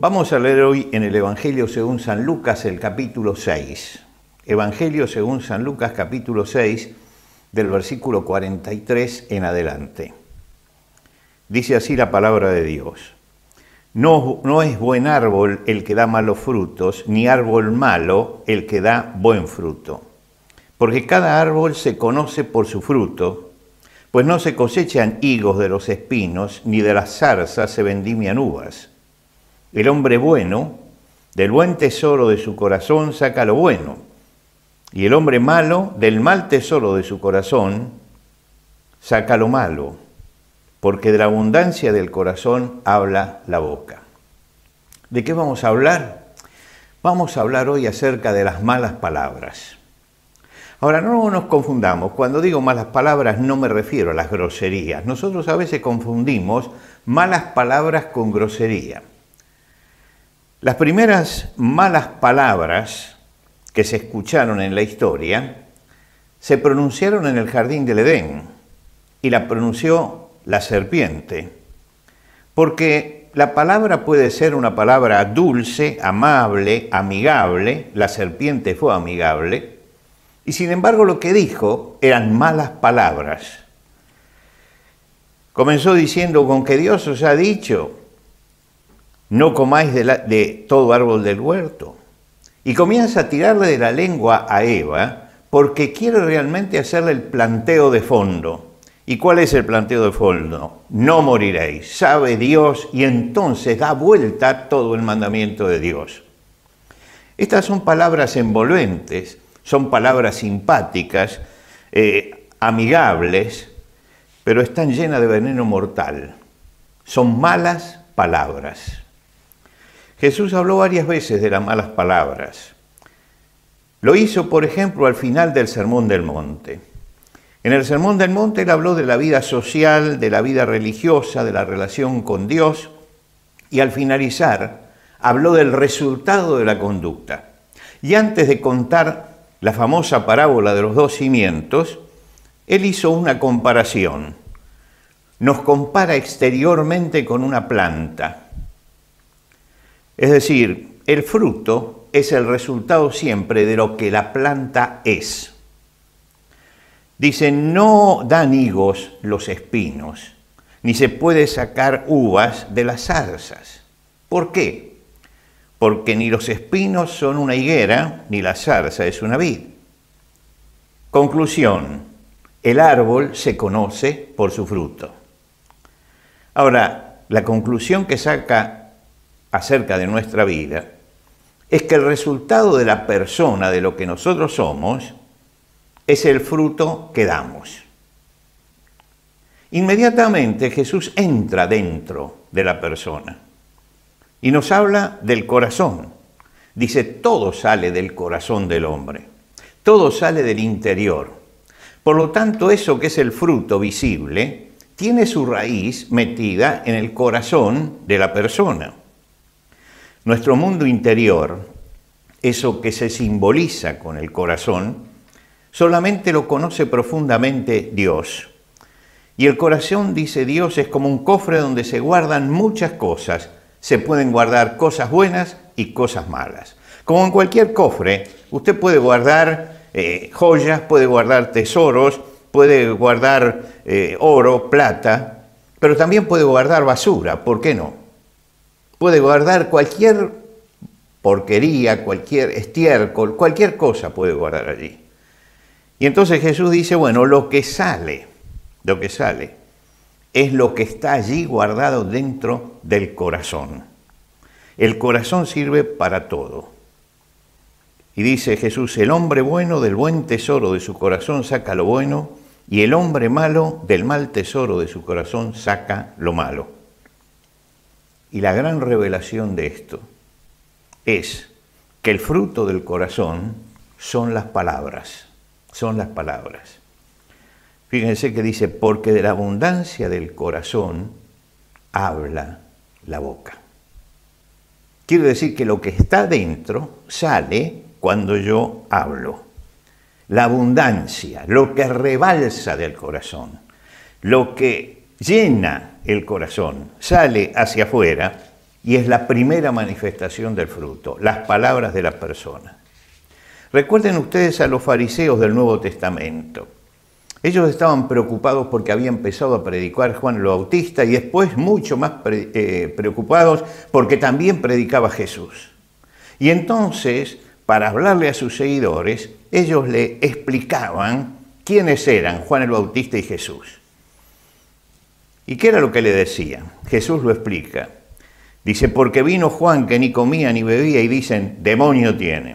Vamos a leer hoy en el Evangelio según San Lucas el capítulo 6. Evangelio según San Lucas capítulo 6 del versículo 43 en adelante. Dice así la palabra de Dios. No, no es buen árbol el que da malos frutos, ni árbol malo el que da buen fruto. Porque cada árbol se conoce por su fruto, pues no se cosechan higos de los espinos, ni de las zarzas se vendimian uvas. El hombre bueno, del buen tesoro de su corazón saca lo bueno, y el hombre malo, del mal tesoro de su corazón, saca lo malo, porque de la abundancia del corazón habla la boca. ¿De qué vamos a hablar? Vamos a hablar hoy acerca de las malas palabras. Ahora, no nos confundamos, cuando digo malas palabras no me refiero a las groserías. Nosotros a veces confundimos malas palabras con grosería. Las primeras malas palabras que se escucharon en la historia se pronunciaron en el jardín del Edén y la pronunció la serpiente, porque la palabra puede ser una palabra dulce, amable, amigable, la serpiente fue amigable, y sin embargo lo que dijo eran malas palabras. Comenzó diciendo, con que Dios os ha dicho, no comáis de, todo árbol del huerto. Y comienza a tirarle de la lengua a Eva porque quiere realmente hacerle el planteo de fondo. ¿Y cuál es el planteo de fondo? No moriréis, sabe Dios, y entonces da vuelta todo el mandamiento de Dios. Estas son palabras envolventes, son palabras simpáticas, eh, amigables, pero están llenas de veneno mortal. Son malas palabras. Jesús habló varias veces de las malas palabras. Lo hizo, por ejemplo, al final del Sermón del Monte. En el Sermón del Monte él habló de la vida social, de la vida religiosa, de la relación con Dios y al finalizar habló del resultado de la conducta. Y antes de contar la famosa parábola de los dos cimientos, él hizo una comparación. Nos compara exteriormente con una planta es decir, el fruto es el resultado siempre de lo que la planta es. Dice, no dan higos los espinos, ni se puede sacar uvas de las zarzas. ¿Por qué? Porque ni los espinos son una higuera, ni la zarza es una vid. Conclusión, el árbol se conoce por su fruto. Ahora, la conclusión que saca acerca de nuestra vida es que el resultado de la persona, de lo que nosotros somos, es el fruto que damos. Inmediatamente Jesús entra dentro de la persona y nos habla del corazón. Dice, todo sale del corazón del hombre, todo sale del interior. Por lo tanto, eso que es el fruto visible, tiene su raíz metida en el corazón de la persona. Nuestro mundo interior, eso que se simboliza con el corazón, solamente lo conoce profundamente Dios. Y el corazón, dice Dios, es como un cofre donde se guardan muchas cosas. Se pueden guardar cosas buenas y cosas malas. Como en cualquier cofre, usted puede guardar eh, joyas, puede guardar tesoros, puede guardar eh, oro, plata, pero también puede guardar basura, ¿por qué no? Puede guardar cualquier porquería, cualquier estiércol, cualquier cosa puede guardar allí. Y entonces Jesús dice, bueno, lo que sale, lo que sale, es lo que está allí guardado dentro del corazón. El corazón sirve para todo. Y dice Jesús, el hombre bueno del buen tesoro de su corazón saca lo bueno, y el hombre malo del mal tesoro de su corazón saca lo malo. Y la gran revelación de esto es que el fruto del corazón son las palabras, son las palabras. Fíjense que dice, porque de la abundancia del corazón habla la boca. Quiere decir que lo que está dentro sale cuando yo hablo. La abundancia, lo que rebalsa del corazón, lo que llena el corazón, sale hacia afuera y es la primera manifestación del fruto, las palabras de la persona. Recuerden ustedes a los fariseos del Nuevo Testamento. Ellos estaban preocupados porque había empezado a predicar Juan el Bautista y después mucho más eh, preocupados porque también predicaba Jesús. Y entonces, para hablarle a sus seguidores, ellos le explicaban quiénes eran Juan el Bautista y Jesús. ¿Y qué era lo que le decían? Jesús lo explica. Dice, porque vino Juan que ni comía ni bebía y dicen, demonio tiene.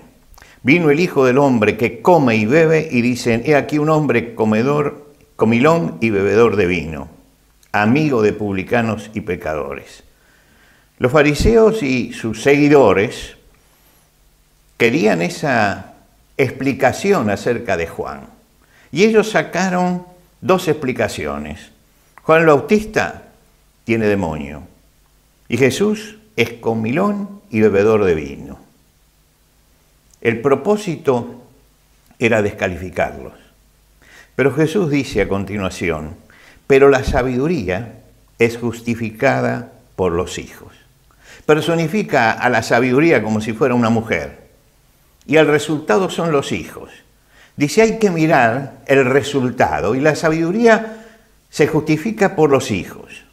Vino el Hijo del Hombre que come y bebe y dicen, he aquí un hombre comedor, comilón y bebedor de vino, amigo de publicanos y pecadores. Los fariseos y sus seguidores querían esa explicación acerca de Juan. Y ellos sacaron dos explicaciones. Juan Bautista tiene demonio y Jesús es comilón y bebedor de vino. El propósito era descalificarlos. Pero Jesús dice a continuación, pero la sabiduría es justificada por los hijos. Personifica a la sabiduría como si fuera una mujer. Y el resultado son los hijos. Dice, hay que mirar el resultado. Y la sabiduría se justifica por los hijos.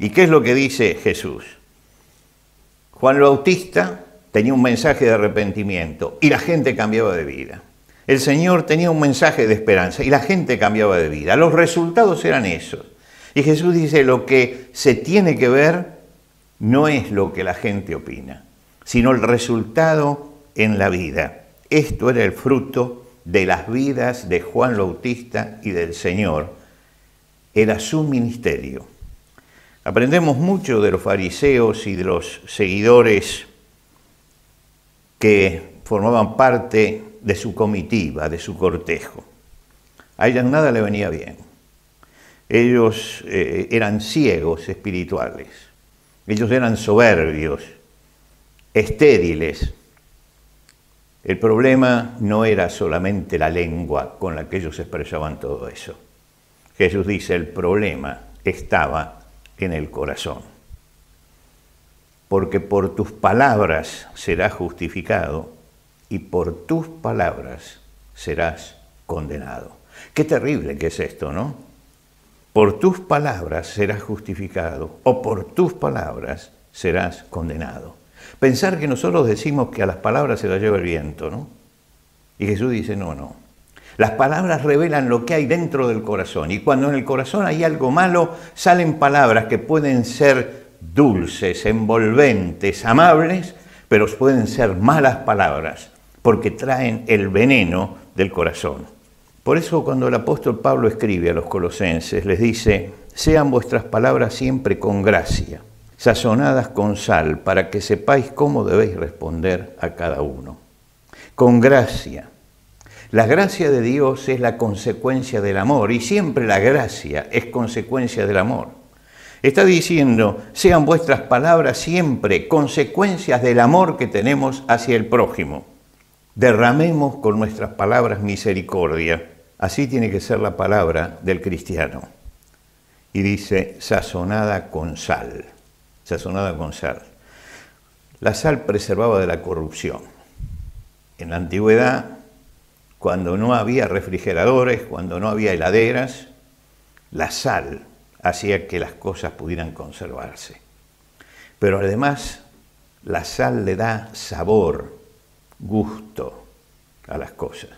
¿Y qué es lo que dice Jesús? Juan el Bautista tenía un mensaje de arrepentimiento y la gente cambiaba de vida. El Señor tenía un mensaje de esperanza y la gente cambiaba de vida. Los resultados eran esos. Y Jesús dice, lo que se tiene que ver no es lo que la gente opina, sino el resultado en la vida. Esto era el fruto de las vidas de Juan Bautista y del Señor. Era su ministerio. Aprendemos mucho de los fariseos y de los seguidores que formaban parte de su comitiva, de su cortejo. A ellas nada le venía bien. Ellos eh, eran ciegos espirituales. Ellos eran soberbios, estériles. El problema no era solamente la lengua con la que ellos expresaban todo eso. Jesús dice, el problema estaba en el corazón porque por tus palabras serás justificado y por tus palabras serás condenado. Qué terrible que es esto, ¿no? Por tus palabras serás justificado o por tus palabras serás condenado. Pensar que nosotros decimos que a las palabras se las lleva el viento, ¿no? Y Jesús dice, no, no. Las palabras revelan lo que hay dentro del corazón y cuando en el corazón hay algo malo, salen palabras que pueden ser dulces, envolventes, amables, pero pueden ser malas palabras, porque traen el veneno del corazón. Por eso cuando el apóstol Pablo escribe a los colosenses, les dice, sean vuestras palabras siempre con gracia, sazonadas con sal, para que sepáis cómo debéis responder a cada uno. Con gracia. La gracia de Dios es la consecuencia del amor y siempre la gracia es consecuencia del amor. Está diciendo, sean vuestras palabras siempre consecuencias del amor que tenemos hacia el prójimo. Derramemos con nuestras palabras misericordia. Así tiene que ser la palabra del cristiano. Y dice, sazonada con sal. Sazonada con sal. La sal preservaba de la corrupción. En la antigüedad, cuando no había refrigeradores, cuando no había heladeras, la sal hacía que las cosas pudieran conservarse. Pero además la sal le da sabor, gusto a las cosas.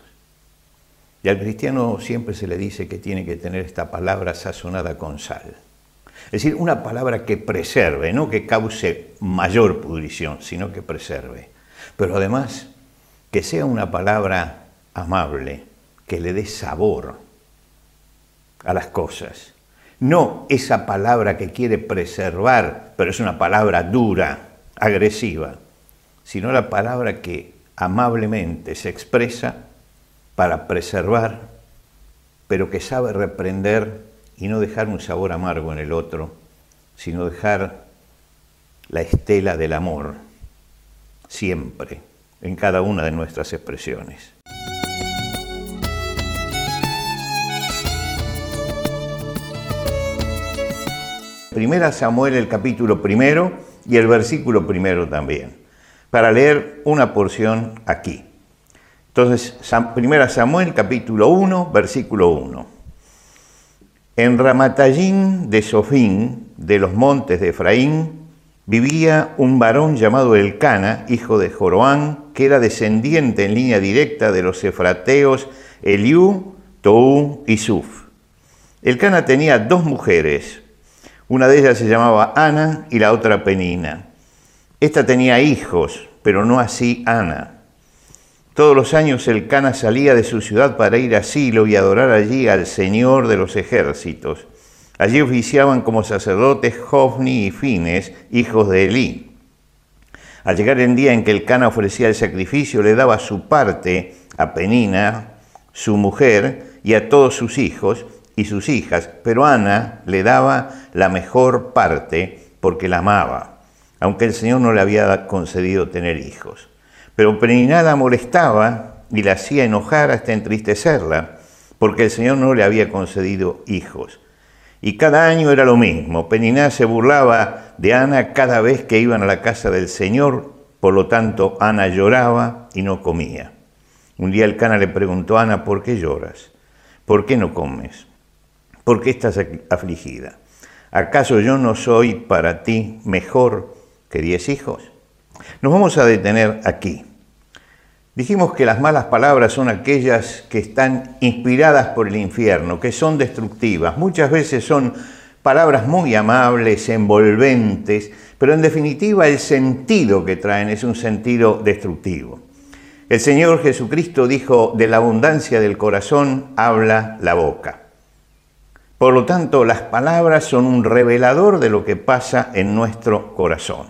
Y al cristiano siempre se le dice que tiene que tener esta palabra sazonada con sal. Es decir, una palabra que preserve, no que cause mayor pudrición, sino que preserve. Pero además, que sea una palabra amable, que le dé sabor a las cosas no esa palabra que quiere preservar, pero es una palabra dura, agresiva, sino la palabra que amablemente se expresa para preservar, pero que sabe reprender y no dejar un sabor amargo en el otro, sino dejar la estela del amor siempre en cada una de nuestras expresiones. Primera Samuel el capítulo primero y el versículo primero también, para leer una porción aquí. Entonces, Primera Samuel capítulo 1, versículo 1. En Ramatallín de Sofín, de los montes de Efraín, vivía un varón llamado Elcana, hijo de Joroán, que era descendiente en línea directa de los efrateos Eliú, Tou y Suf. Elcana tenía dos mujeres, una de ellas se llamaba Ana y la otra Penina. Esta tenía hijos, pero no así Ana. Todos los años el Cana salía de su ciudad para ir a Silo y adorar allí al Señor de los ejércitos. Allí oficiaban como sacerdotes Jofni y Fines, hijos de Elí. Al llegar el día en que el Cana ofrecía el sacrificio, le daba su parte a Penina, su mujer, y a todos sus hijos, y sus hijas, pero Ana le daba la mejor parte porque la amaba, aunque el Señor no le había concedido tener hijos. Pero Peniná la molestaba y la hacía enojar hasta entristecerla, porque el Señor no le había concedido hijos. Y cada año era lo mismo. Peniná se burlaba de Ana cada vez que iban a la casa del Señor, por lo tanto Ana lloraba y no comía. Un día el Cana le preguntó a Ana, ¿por qué lloras? ¿Por qué no comes? ¿Por qué estás afligida? ¿Acaso yo no soy para ti mejor que diez hijos? Nos vamos a detener aquí. Dijimos que las malas palabras son aquellas que están inspiradas por el infierno, que son destructivas. Muchas veces son palabras muy amables, envolventes, pero en definitiva el sentido que traen es un sentido destructivo. El Señor Jesucristo dijo, de la abundancia del corazón habla la boca. Por lo tanto, las palabras son un revelador de lo que pasa en nuestro corazón.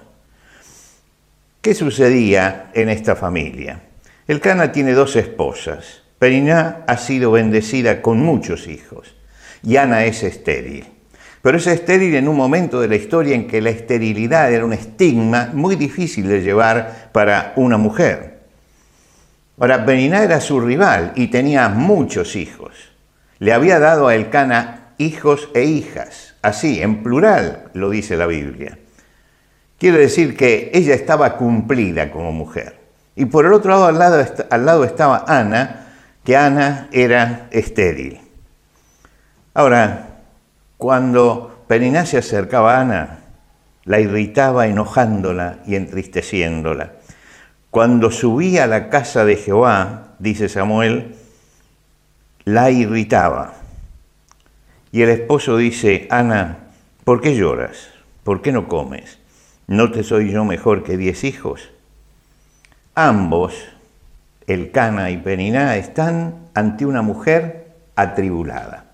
¿Qué sucedía en esta familia? El Cana tiene dos esposas. Periná ha sido bendecida con muchos hijos y Ana es estéril. Pero es estéril en un momento de la historia en que la esterilidad era un estigma muy difícil de llevar para una mujer. Ahora, Periná era su rival y tenía muchos hijos. Le había dado a Elcana hijos e hijas. Así, en plural lo dice la Biblia. Quiere decir que ella estaba cumplida como mujer. Y por el otro lado, al lado, al lado estaba Ana, que Ana era estéril. Ahora, cuando Peniná se acercaba a Ana, la irritaba enojándola y entristeciéndola. Cuando subía a la casa de Jehová, dice Samuel, la irritaba. Y el esposo dice, Ana, ¿por qué lloras? ¿Por qué no comes? ¿No te soy yo mejor que diez hijos? Ambos, el Cana y Peniná, están ante una mujer atribulada.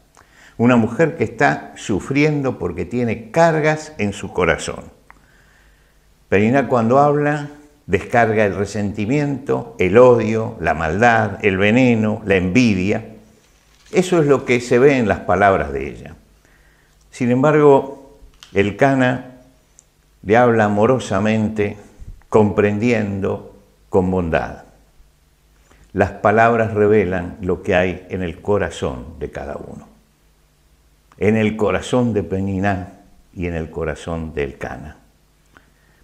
Una mujer que está sufriendo porque tiene cargas en su corazón. Peniná cuando habla descarga el resentimiento, el odio, la maldad, el veneno, la envidia eso es lo que se ve en las palabras de ella. Sin embargo, el Cana le habla amorosamente, comprendiendo, con bondad. Las palabras revelan lo que hay en el corazón de cada uno. En el corazón de Peniná y en el corazón del Cana.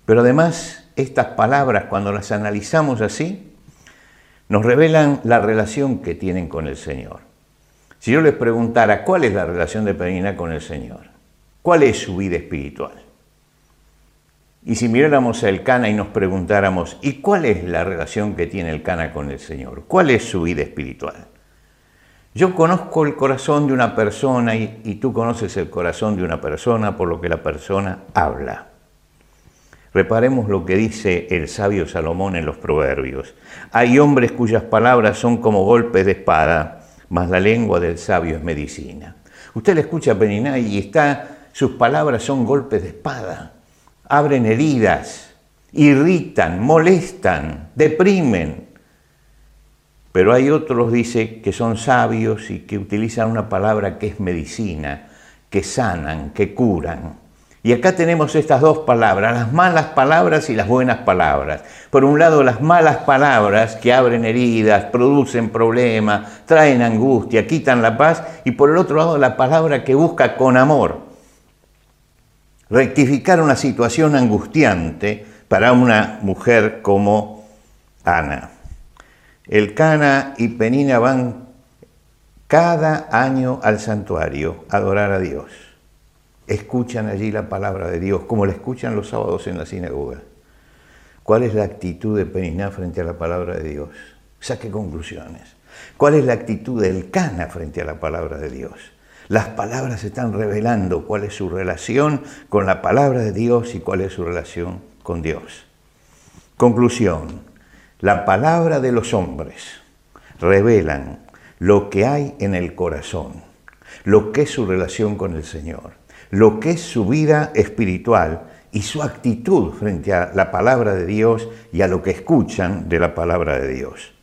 Pero además, estas palabras, cuando las analizamos así, nos revelan la relación que tienen con el Señor. Si yo les preguntara cuál es la relación de Penina con el Señor, cuál es su vida espiritual, y si miráramos el Cana y nos preguntáramos, ¿y cuál es la relación que tiene el Cana con el Señor? ¿Cuál es su vida espiritual? Yo conozco el corazón de una persona y, y, tú conoces el corazón de una persona por lo que la persona habla. Reparemos lo que dice el sabio Salomón en los Proverbios. Hay hombres cuyas palabras son como golpes de espada mas la lengua del sabio es medicina. Usted le escucha a Peninay y está, sus palabras son golpes de espada, abren heridas irritan, molestan, deprimen. Pero hay otros, dice, que son sabios y que utilizan una palabra que es medicina, que sanan, que curan. Y acá tenemos estas dos palabras, las malas palabras y las buenas palabras. Por un lado, las malas palabras que abren heridas, producen problemas, traen angustia, quitan la paz. Y por el otro lado, la palabra que busca con amor rectificar una situación angustiante para una mujer como Ana. El Cana y Penina van cada año al santuario a adorar a Dios. Escuchan allí la palabra de Dios, como la escuchan los sábados en la sinagoga. ¿Cuál es la actitud de Penina frente a la palabra de Dios? Saque conclusiones. ¿Cuál es la actitud del Cana frente a la palabra de Dios? Las palabras están revelando cuál es su relación con la palabra de Dios y cuál es su relación con Dios. Conclusión. La palabra de los hombres revelan lo que hay en el corazón, lo que es su relación con el Señor, lo que es su vida espiritual y su actitud frente a la palabra de Dios y a lo que escuchan de la palabra de Dios.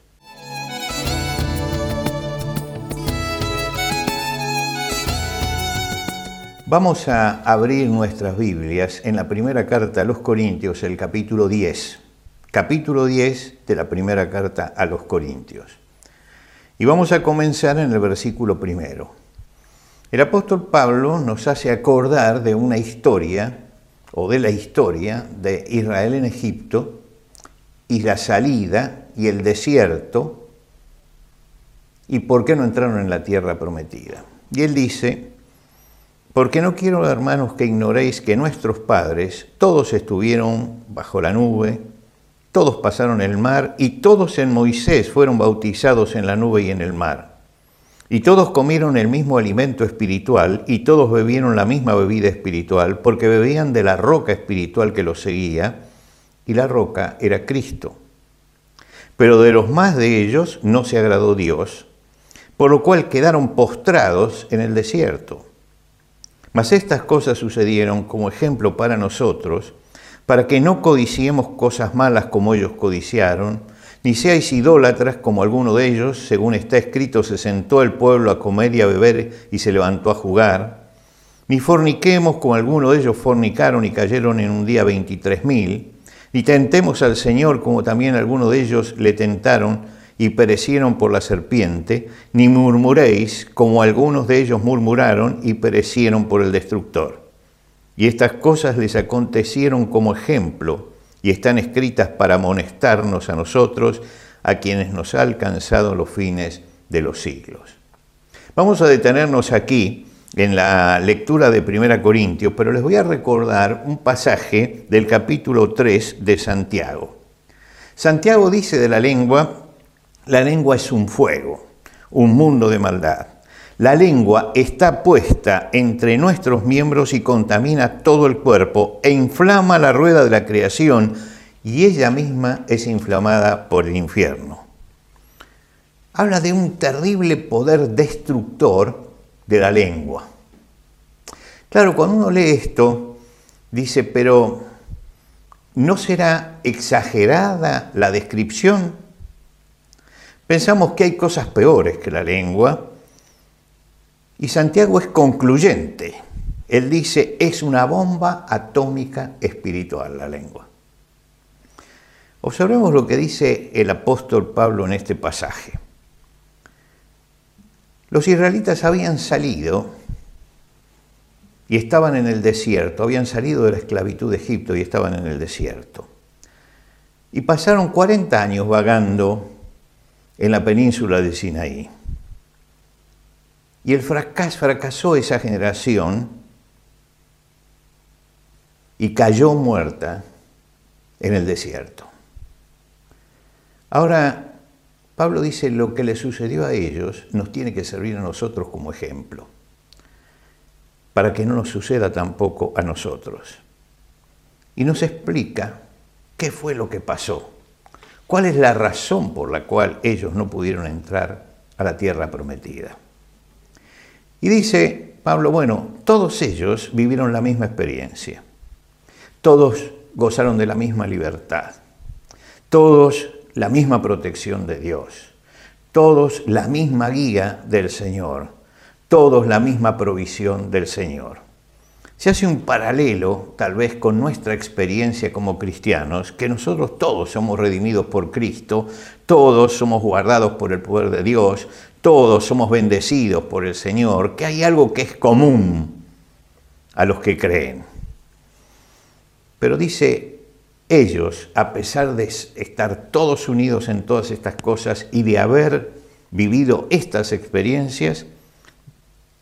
Vamos a abrir nuestras Biblias en la primera carta a los Corintios, el capítulo 10 capítulo 10 de la primera carta a los Corintios. Y vamos a comenzar en el versículo primero. El apóstol Pablo nos hace acordar de una historia, o de la historia de Israel en Egipto, y la salida y el desierto, y por qué no entraron en la tierra prometida. Y él dice, porque no quiero, hermanos, que ignoréis que nuestros padres todos estuvieron bajo la nube, todos pasaron el mar y todos en Moisés fueron bautizados en la nube y en el mar. Y todos comieron el mismo alimento espiritual y todos bebieron la misma bebida espiritual porque bebían de la roca espiritual que los seguía y la roca era Cristo. Pero de los más de ellos no se agradó Dios, por lo cual quedaron postrados en el desierto. Mas estas cosas sucedieron como ejemplo para nosotros, para que no codiciemos cosas malas como ellos codiciaron, ni seáis idólatras como alguno de ellos, según está escrito, se sentó el pueblo a comer y a beber y se levantó a jugar, ni forniquemos como alguno de ellos fornicaron y cayeron en un día veintitrés mil, ni tentemos al Señor como también algunos de ellos le tentaron y perecieron por la serpiente, ni murmuréis como algunos de ellos murmuraron y perecieron por el destructor. Y estas cosas les acontecieron como ejemplo y están escritas para amonestarnos a nosotros, a quienes nos ha alcanzado los fines de los siglos. Vamos a detenernos aquí en la lectura de 1 Corintios, pero les voy a recordar un pasaje del capítulo 3 de Santiago. Santiago dice de la lengua, la lengua es un fuego, un mundo de maldad. La lengua está puesta entre nuestros miembros y contamina todo el cuerpo e inflama la rueda de la creación y ella misma es inflamada por el infierno. Habla de un terrible poder destructor de la lengua. Claro, cuando uno lee esto, dice, pero ¿no será exagerada la descripción? Pensamos que hay cosas peores que la lengua y Santiago es concluyente. Él dice, es una bomba atómica espiritual la lengua. Observemos lo que dice el apóstol Pablo en este pasaje. Los israelitas habían salido y estaban en el desierto, habían salido de la esclavitud de Egipto y estaban en el desierto. Y pasaron 40 años vagando en la península de Sinaí. Y el fracaso, fracasó esa generación y cayó muerta en el desierto. Ahora, Pablo dice, lo que le sucedió a ellos nos tiene que servir a nosotros como ejemplo, para que no nos suceda tampoco a nosotros. Y nos explica qué fue lo que pasó, cuál es la razón por la cual ellos no pudieron entrar a la tierra prometida. Y dice Pablo, bueno, todos ellos vivieron la misma experiencia. Todos gozaron de la misma libertad, todos la misma protección de Dios, todos la misma guía del Señor, todos la misma provisión del Señor. Se hace un paralelo, tal vez, con nuestra experiencia como cristianos, que nosotros todos somos redimidos por Cristo, todos somos guardados por el poder de Dios, todos somos bendecidos por el Señor, que hay algo que es común a los que creen. Pero dice, ellos, a pesar de estar todos unidos en todas estas cosas y de haber vivido estas experiencias,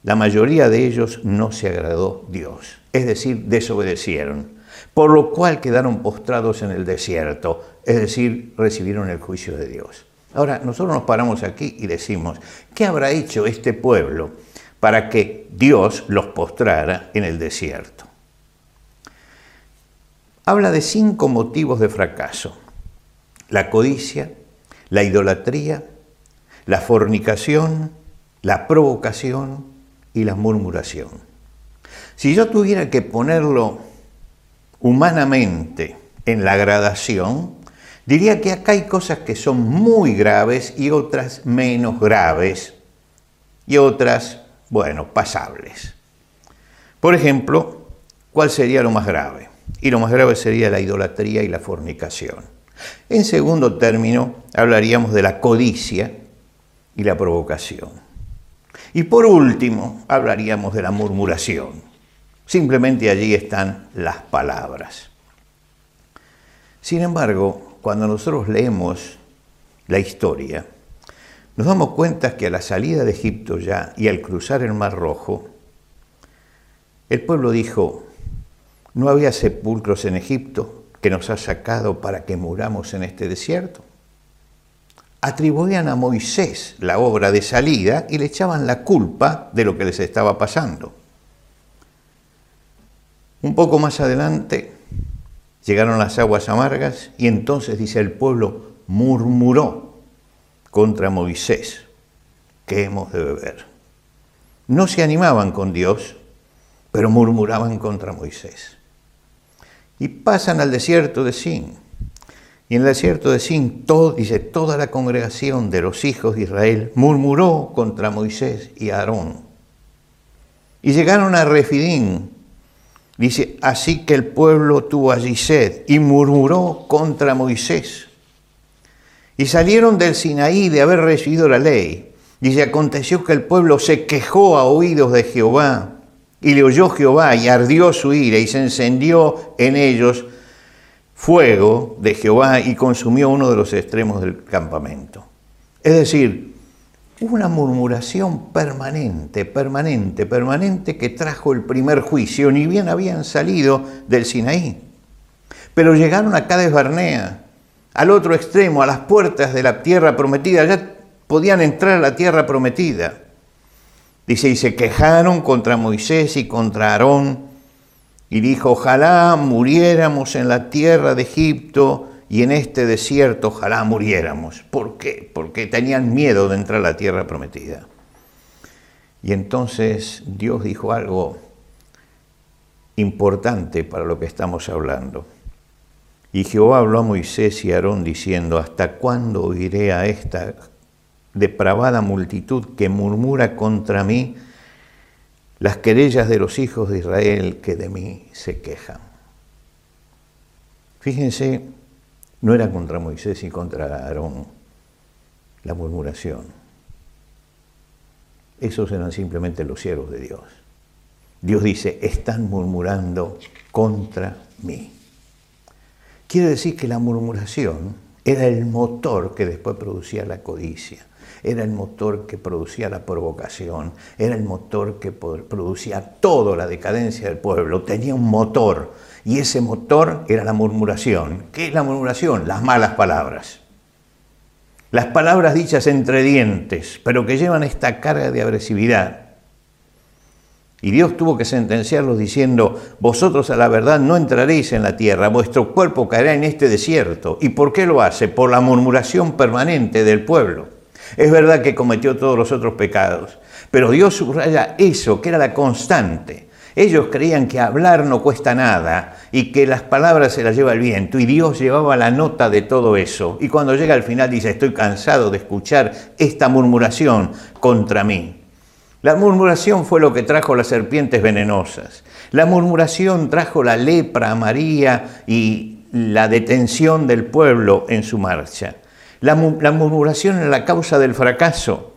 la mayoría de ellos no se agradó Dios, es decir, desobedecieron, por lo cual quedaron postrados en el desierto, es decir, recibieron el juicio de Dios. Ahora, nosotros nos paramos aquí y decimos, ¿qué habrá hecho este pueblo para que Dios los postrara en el desierto? Habla de cinco motivos de fracaso. La codicia, la idolatría, la fornicación, la provocación, y la murmuración. Si yo tuviera que ponerlo humanamente en la gradación, diría que acá hay cosas que son muy graves y otras menos graves y otras, bueno, pasables. Por ejemplo, ¿cuál sería lo más grave? Y lo más grave sería la idolatría y la fornicación. En segundo término, hablaríamos de la codicia y la provocación. Y por último, hablaríamos de la murmuración. Simplemente allí están las palabras. Sin embargo, cuando nosotros leemos la historia, nos damos cuenta que a la salida de Egipto ya y al cruzar el Mar Rojo, el pueblo dijo, ¿no había sepulcros en Egipto que nos ha sacado para que muramos en este desierto? Atribuían a Moisés la obra de salida y le echaban la culpa de lo que les estaba pasando. Un poco más adelante llegaron las aguas amargas y entonces, dice el pueblo, murmuró contra Moisés, que hemos de beber. No se animaban con Dios, pero murmuraban contra Moisés. Y pasan al desierto de Sin y en el desierto de Sin, todo, dice, toda la congregación de los hijos de Israel murmuró contra Moisés y Aarón. Y llegaron a Refidín. Dice, así que el pueblo tuvo allí sed y murmuró contra Moisés. Y salieron del Sinaí de haber recibido la ley. Dice, aconteció que el pueblo se quejó a oídos de Jehová. Y le oyó Jehová y ardió su ira y se encendió en ellos fuego de Jehová y consumió uno de los extremos del campamento. Es decir, una murmuración permanente, permanente, permanente que trajo el primer juicio, ni bien habían salido del Sinaí. Pero llegaron a Cades Barnea, al otro extremo, a las puertas de la tierra prometida, ya podían entrar a la tierra prometida. Dice, y se quejaron contra Moisés y contra Aarón y dijo, ojalá muriéramos en la tierra de Egipto y en este desierto, ojalá muriéramos. ¿Por qué? Porque tenían miedo de entrar a la tierra prometida. Y entonces Dios dijo algo importante para lo que estamos hablando. Y Jehová habló a Moisés y a Aarón diciendo, ¿hasta cuándo oiré a esta depravada multitud que murmura contra mí? Las querellas de los hijos de Israel que de mí se quejan. Fíjense, no era contra Moisés y contra Aarón la murmuración. Esos eran simplemente los siervos de Dios. Dios dice, están murmurando contra mí. Quiere decir que la murmuración era el motor que después producía la codicia era el motor que producía la provocación, era el motor que producía toda la decadencia del pueblo, tenía un motor y ese motor era la murmuración. ¿Qué es la murmuración? Las malas palabras. Las palabras dichas entre dientes, pero que llevan esta carga de agresividad. Y Dios tuvo que sentenciarlos diciendo, vosotros a la verdad no entraréis en la tierra, vuestro cuerpo caerá en este desierto. ¿Y por qué lo hace? Por la murmuración permanente del pueblo. Es verdad que cometió todos los otros pecados, pero Dios subraya eso, que era la constante. Ellos creían que hablar no cuesta nada y que las palabras se las lleva el viento y Dios llevaba la nota de todo eso. Y cuando llega al final dice, estoy cansado de escuchar esta murmuración contra mí. La murmuración fue lo que trajo las serpientes venenosas. La murmuración trajo la lepra a María y la detención del pueblo en su marcha. La, murmuración era la causa del fracaso.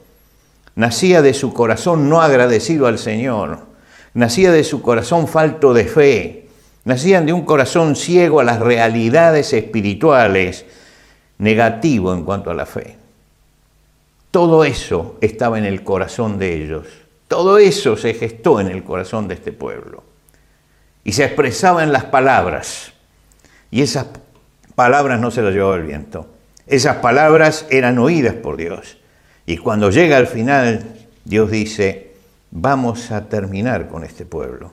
Nacía de su corazón no agradecido al Señor. Nacía de su corazón falto de fe. Nacían de un corazón ciego a las realidades espirituales, negativo en cuanto a la fe. Todo eso estaba en el corazón de ellos. Todo eso se gestó en el corazón de este pueblo. Y se expresaba en las palabras. Y esas palabras no se las llevaba el viento. Esas palabras eran oídas por Dios. Y cuando llega al final, Dios dice, vamos a terminar con este pueblo.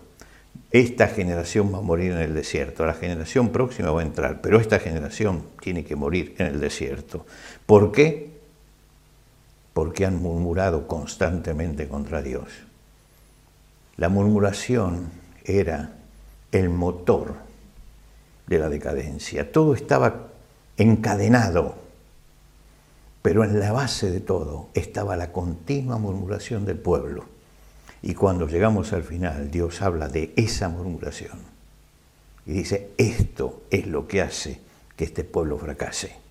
Esta generación va a morir en el desierto, la generación próxima va a entrar, pero esta generación tiene que morir en el desierto. ¿Por qué? Porque han murmurado constantemente contra Dios. La murmuración era el motor de la decadencia. Todo estaba encadenado pero en la base de todo estaba la continua murmuración del pueblo. Y cuando llegamos al final, Dios habla de esa murmuración. Y dice, esto es lo que hace que este pueblo fracase.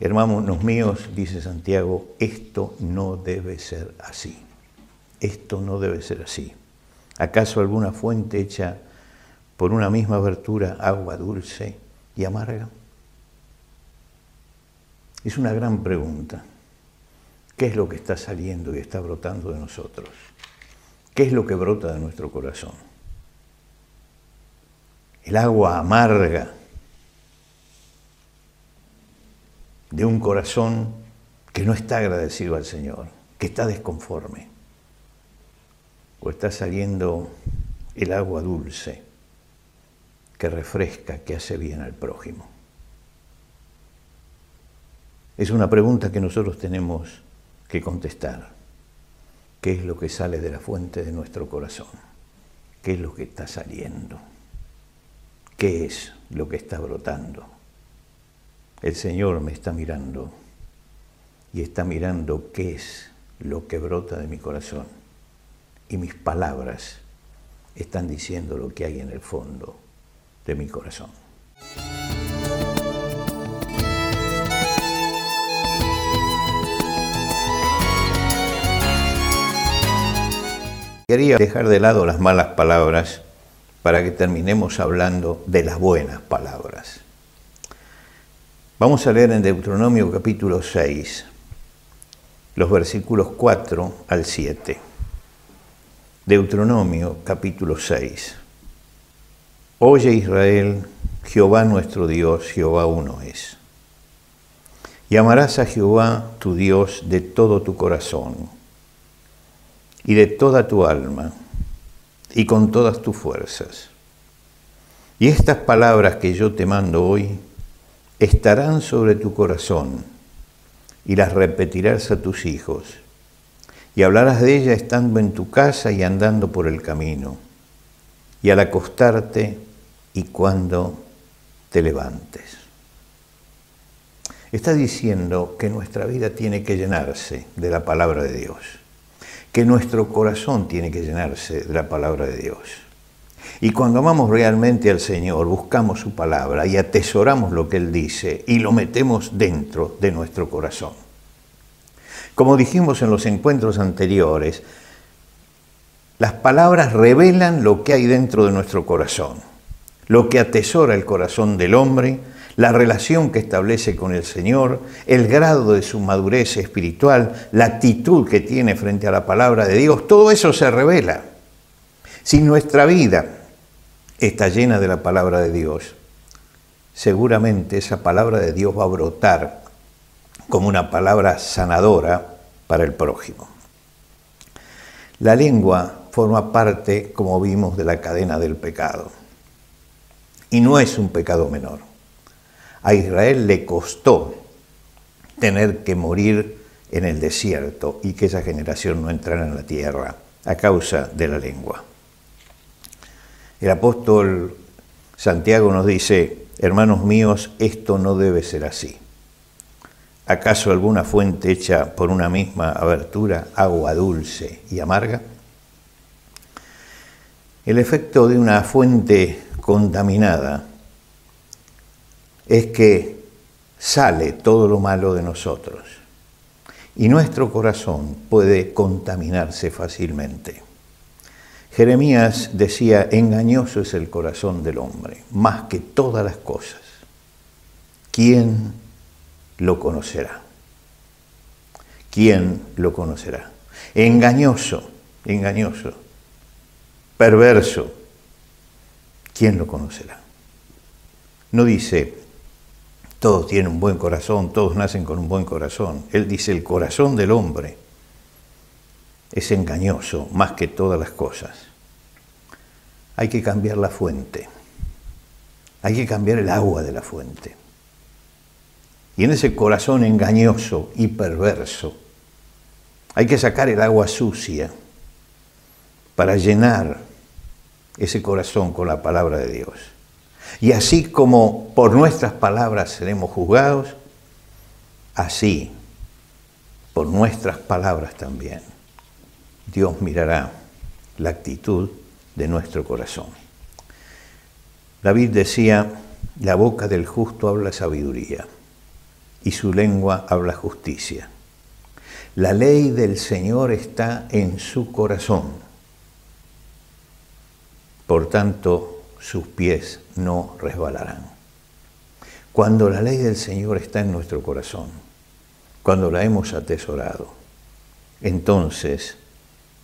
Hermanos míos, dice Santiago, esto no debe ser así. Esto no debe ser así. ¿Acaso alguna fuente hecha por una misma abertura, agua dulce y amarga? Es una gran pregunta. ¿Qué es lo que está saliendo y está brotando de nosotros? ¿Qué es lo que brota de nuestro corazón? El agua amarga de un corazón que no está agradecido al Señor, que está desconforme. O está saliendo el agua dulce que refresca, que hace bien al prójimo. Es una pregunta que nosotros tenemos que contestar. ¿Qué es lo que sale de la fuente de nuestro corazón? ¿Qué es lo que está saliendo? ¿Qué es lo que está brotando? El Señor me está mirando y está mirando qué es lo que brota de mi corazón. Y mis palabras están diciendo lo que hay en el fondo de mi corazón. Quería dejar de lado las malas palabras para que terminemos hablando de las buenas palabras. Vamos a leer en Deuteronomio capítulo 6, los versículos 4 al 7. Deuteronomio capítulo 6. Oye Israel, Jehová nuestro Dios, Jehová uno es. Y amarás a Jehová tu Dios de todo tu corazón y de toda tu alma y con todas tus fuerzas. Y estas palabras que yo te mando hoy estarán sobre tu corazón y las repetirás a tus hijos y hablarás de ellas estando en tu casa y andando por el camino y al acostarte y cuando te levantes. Está diciendo que nuestra vida tiene que llenarse de la palabra de Dios que nuestro corazón tiene que llenarse de la palabra de Dios. Y cuando amamos realmente al Señor, buscamos su palabra y atesoramos lo que Él dice y lo metemos dentro de nuestro corazón. Como dijimos en los encuentros anteriores, las palabras revelan lo que hay dentro de nuestro corazón, lo que atesora el corazón del hombre la relación que establece con el Señor, el grado de su madurez espiritual, la actitud que tiene frente a la palabra de Dios, todo eso se revela. Si nuestra vida está llena de la palabra de Dios, seguramente esa palabra de Dios va a brotar como una palabra sanadora para el prójimo. La lengua forma parte, como vimos, de la cadena del pecado. Y no es un pecado menor. A Israel le costó tener que morir en el desierto y que esa generación no entrara en la tierra a causa de la lengua. El apóstol Santiago nos dice, hermanos míos, esto no debe ser así. ¿Acaso alguna fuente hecha por una misma abertura, agua dulce y amarga? El efecto de una fuente contaminada es que sale todo lo malo de nosotros y nuestro corazón puede contaminarse fácilmente. Jeremías decía, engañoso es el corazón del hombre, más que todas las cosas. ¿Quién lo conocerá? ¿Quién lo conocerá? Engañoso, engañoso, perverso, ¿quién lo conocerá? No dice, todos tienen un buen corazón, todos nacen con un buen corazón. Él dice, el corazón del hombre es engañoso más que todas las cosas. Hay que cambiar la fuente, hay que cambiar el agua de la fuente. Y en ese corazón engañoso y perverso, hay que sacar el agua sucia para llenar ese corazón con la palabra de Dios. Y así como por nuestras palabras seremos juzgados, así por nuestras palabras también Dios mirará la actitud de nuestro corazón. David decía, la boca del justo habla sabiduría y su lengua habla justicia. La ley del Señor está en su corazón. Por tanto, sus pies no resbalarán. Cuando la ley del Señor está en nuestro corazón, cuando la hemos atesorado, entonces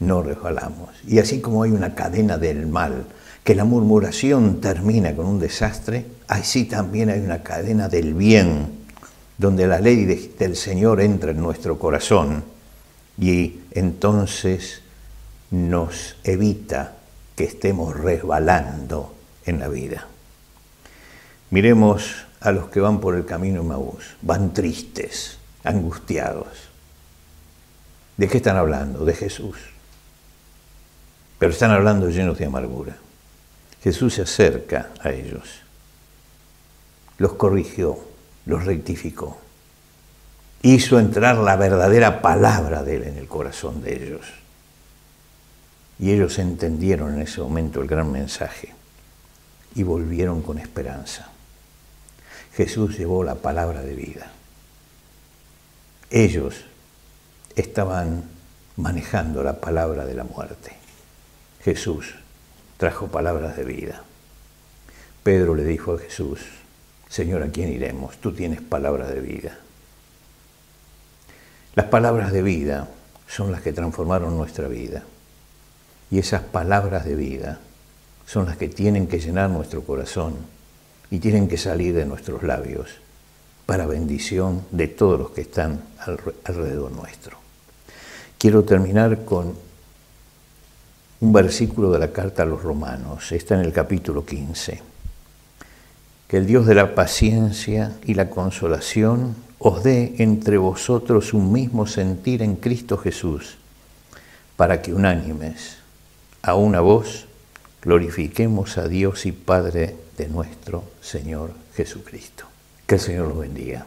no resbalamos. Y así como hay una cadena del mal, que la murmuración termina con un desastre, así también hay una cadena del bien, donde la ley del Señor entra en nuestro corazón y entonces nos evita que estemos resbalando en la vida. Miremos a los que van por el camino de Maús, van tristes, angustiados. ¿De qué están hablando? De Jesús pero están hablando llenos de amargura. Jesús se acerca a ellos, los corrigió, los rectificó, hizo entrar la verdadera palabra de Él en el corazón de ellos. Y ellos entendieron en ese momento el gran mensaje y volvieron con esperanza. Jesús llevó la palabra de vida. Ellos estaban manejando la palabra de la muerte. Jesús trajo palabras de vida. Pedro le dijo a Jesús, Señor, ¿a quién iremos? Tú tienes palabras de vida. Las palabras de vida son las que transformaron nuestra vida. Y esas palabras de vida son las que tienen que llenar nuestro corazón y tienen que salir de nuestros labios para bendición de todos los que están alrededor nuestro. Quiero terminar con un versículo de la carta a los romanos, está en el capítulo 15. Que el Dios de la paciencia y la consolación os dé entre vosotros un mismo sentir en Cristo Jesús, para que unánimes, a una voz, glorifiquemos a Dios y Padre de nuestro Señor Jesucristo. Que el Señor los bendiga.